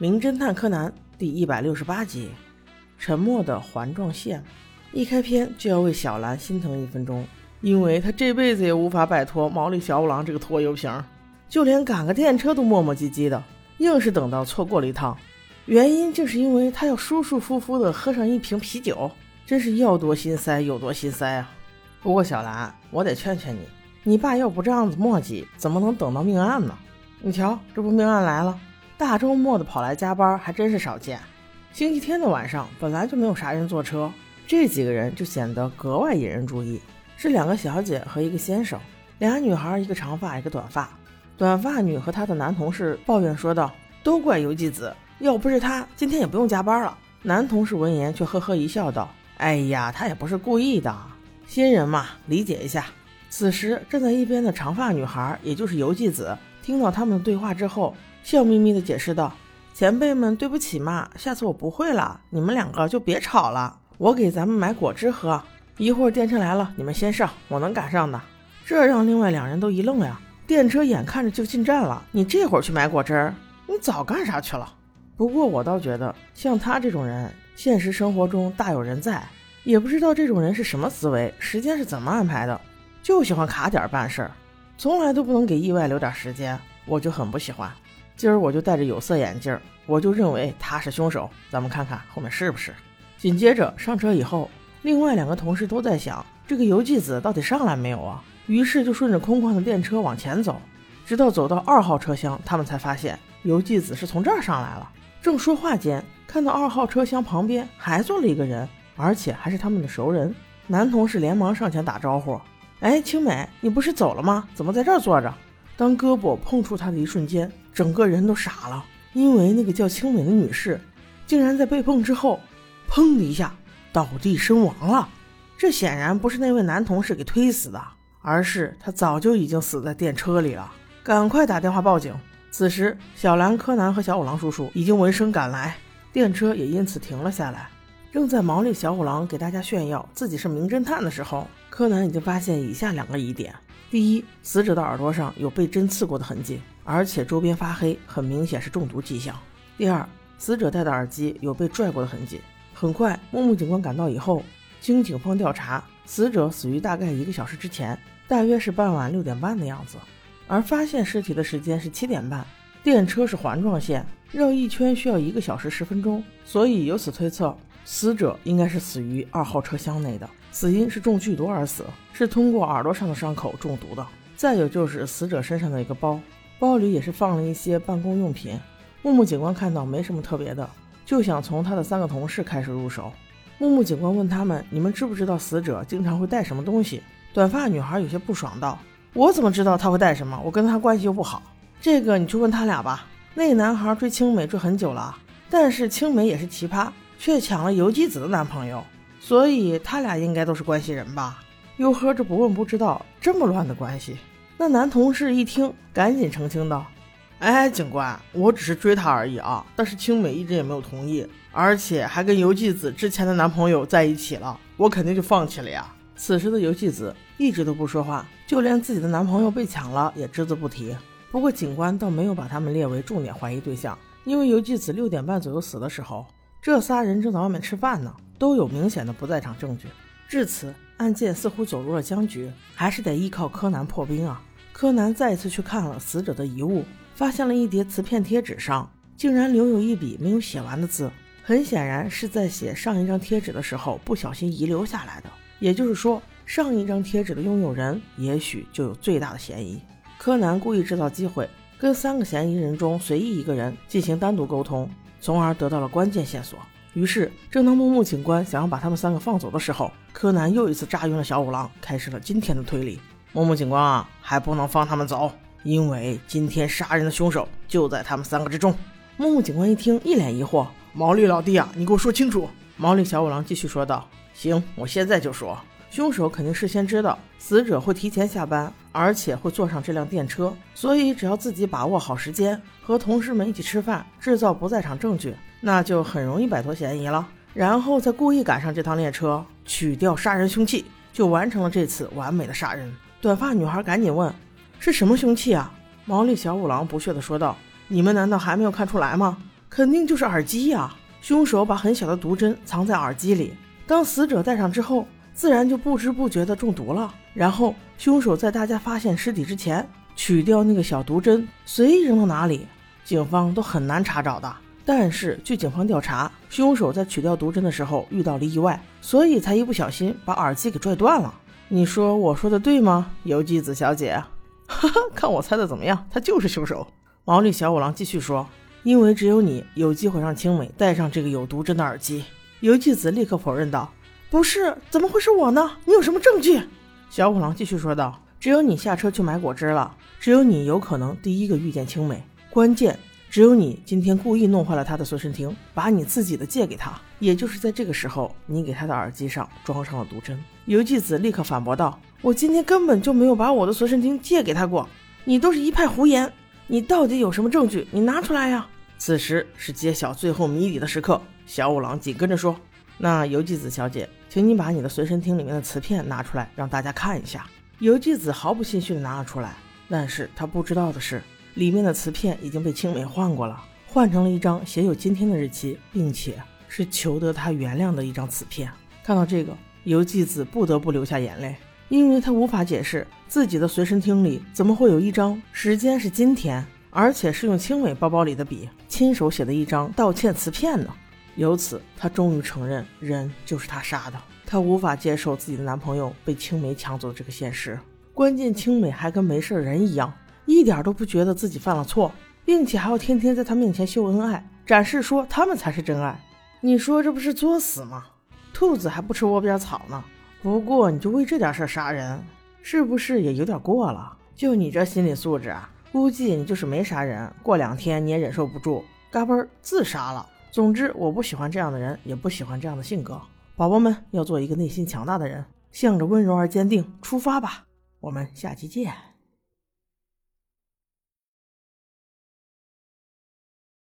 名侦探柯南第一百六十八集：沉默的环状线。一开篇就要为小兰心疼一分钟，因为她这辈子也无法摆脱毛利小五郎这个拖油瓶，就连赶个电车都磨磨唧唧的，硬是等到错过了一趟。原因正是因为他要舒舒服服的喝上一瓶啤酒，真是要多心塞有多心塞啊！不过小兰，我得劝劝你，你爸要不这样子磨叽，怎么能等到命案呢？你瞧，这不命案来了，大周末的跑来加班还真是少见。星期天的晚上本来就没有啥人坐车，这几个人就显得格外引人注意。是两个小姐和一个先生，俩女孩，一个长发，一个短发。短发女和她的男同事抱怨说道：“都怪游纪子，要不是他，今天也不用加班了。”男同事闻言却呵呵一笑，道：“哎呀，他也不是故意的。”新人嘛，理解一下。此时站在一边的长发女孩，也就是游纪子，听到他们的对话之后，笑眯眯地解释道：“前辈们，对不起嘛，下次我不会了。你们两个就别吵了，我给咱们买果汁喝。一会儿电车来了，你们先上，我能赶上的。”这让另外两人都一愣呀，电车眼看着就进站了，你这会儿去买果汁，你早干啥去了？不过我倒觉得，像他这种人，现实生活中大有人在。也不知道这种人是什么思维，时间是怎么安排的，就喜欢卡点办事儿，从来都不能给意外留点时间，我就很不喜欢。今儿我就戴着有色眼镜，我就认为他是凶手，咱们看看后面是不是。紧接着上车以后，另外两个同事都在想，这个游纪子到底上来没有啊？于是就顺着空旷的电车往前走，直到走到二号车厢，他们才发现游纪子是从这儿上来了。正说话间，看到二号车厢旁边还坐了一个人。而且还是他们的熟人，男同事连忙上前打招呼：“哎，青美，你不是走了吗？怎么在这儿坐着？”当胳膊碰触他的一瞬间，整个人都傻了，因为那个叫青美的女士，竟然在被碰之后，砰的一下倒地身亡了。这显然不是那位男同事给推死的，而是他早就已经死在电车里了。赶快打电话报警！此时，小兰、柯南和小五郎叔叔已经闻声赶来，电车也因此停了下来。正在毛利小五郎给大家炫耀自己是名侦探的时候，柯南已经发现以下两个疑点：第一，死者的耳朵上有被针刺过的痕迹，而且周边发黑，很明显是中毒迹象；第二，死者戴的耳机有被拽过的痕迹。很快，木木警官赶到以后，经警方调查，死者死于大概一个小时之前，大约是傍晚六点半的样子，而发现尸体的时间是七点半。电车是环状线，绕一圈需要一个小时十分钟，所以由此推测。死者应该是死于二号车厢内的，死因是中剧毒而死，是通过耳朵上的伤口中毒的。再有就是死者身上的一个包，包里也是放了一些办公用品。木木警官看到没什么特别的，就想从他的三个同事开始入手。木木警官问他们：“你们知不知道死者经常会带什么东西？”短发女孩有些不爽道：“我怎么知道他会带什么？我跟他关系又不好。这个你去问他俩吧。”那男孩追青梅追很久了，但是青梅也是奇葩。却抢了游纪子的男朋友，所以他俩应该都是关系人吧？又喝着不问不知道，这么乱的关系。那男同事一听，赶紧澄清道：“哎，警官，我只是追她而已啊！但是青美一直也没有同意，而且还跟游纪子之前的男朋友在一起了，我肯定就放弃了呀。”此时的游纪子一直都不说话，就连自己的男朋友被抢了也只字不提。不过警官倒没有把他们列为重点怀疑对象，因为游纪子六点半左右死的时候。这仨人正在外面吃饭呢，都有明显的不在场证据。至此，案件似乎走入了僵局，还是得依靠柯南破冰啊！柯南再次去看了死者的遗物，发现了一叠瓷片贴纸上竟然留有一笔没有写完的字，很显然是在写上一张贴纸的时候不小心遗留下来的。也就是说，上一张贴纸的拥有人也许就有最大的嫌疑。柯南故意制造机会，跟三个嫌疑人中随意一个人进行单独沟通。从而得到了关键线索。于是，正当木木警官想要把他们三个放走的时候，柯南又一次炸晕了小五郎，开始了今天的推理。木木警官啊，还不能放他们走，因为今天杀人的凶手就在他们三个之中。木木警官一听，一脸疑惑：“毛利老弟啊，你给我说清楚。”毛利小五郎继续说道：“行，我现在就说。”凶手肯定事先知道死者会提前下班，而且会坐上这辆电车，所以只要自己把握好时间，和同事们一起吃饭，制造不在场证据，那就很容易摆脱嫌疑了。然后再故意赶上这趟列车，取掉杀人凶器，就完成了这次完美的杀人。短发女孩赶紧问：“是什么凶器啊？”毛利小五郎不屑地说道：“你们难道还没有看出来吗？肯定就是耳机呀！凶手把很小的毒针藏在耳机里，当死者戴上之后，自然就不知不觉的中毒了。然后，凶手在大家发现尸体之前，取掉那个小毒针，随意扔到哪里，警方都很难查找的。但是，据警方调查，凶手在取掉毒针的时候遇到了意外，所以才一不小心把耳机给拽断了。你说我说的对吗，游纪子小姐？哈哈，看我猜的怎么样？他就是凶手。毛利小五郎继续说：“因为只有你有机会让青美戴上这个有毒针的耳机。”游纪子立刻否认道：“不是，怎么会是我呢？你有什么证据？”小五郎继续说道：“只有你下车去买果汁了，只有你有可能第一个遇见青美。关键。”只有你今天故意弄坏了他的随身听，把你自己的借给他。也就是在这个时候，你给他的耳机上装上了毒针。游纪子立刻反驳道：“我今天根本就没有把我的随身听借给他过，你都是一派胡言。你到底有什么证据？你拿出来呀！”此时是揭晓最后谜底的时刻，小五郎紧跟着说：“那游纪子小姐，请你把你的随身听里面的磁片拿出来，让大家看一下。”游纪子毫不心虚地拿了出来，但是他不知道的是。里面的磁片已经被青美换过了，换成了一张写有今天的日期，并且是求得他原谅的一张磁片。看到这个，游纪子不得不流下眼泪，因为他无法解释自己的随身听里怎么会有一张时间是今天，而且是用青美包包里的笔亲手写的一张道歉磁片呢。由此，他终于承认人就是他杀的。他无法接受自己的男朋友被青梅抢走这个现实，关键青梅还跟没事人一样。一点都不觉得自己犯了错，并且还要天天在他面前秀恩爱，展示说他们才是真爱。你说这不是作死吗？兔子还不吃窝边草呢。不过你就为这点事杀人，是不是也有点过了？就你这心理素质啊，估计你就是没杀人，过两天你也忍受不住，嘎嘣自杀了。总之，我不喜欢这样的人，也不喜欢这样的性格。宝宝们要做一个内心强大的人，向着温柔而坚定出发吧。我们下期见。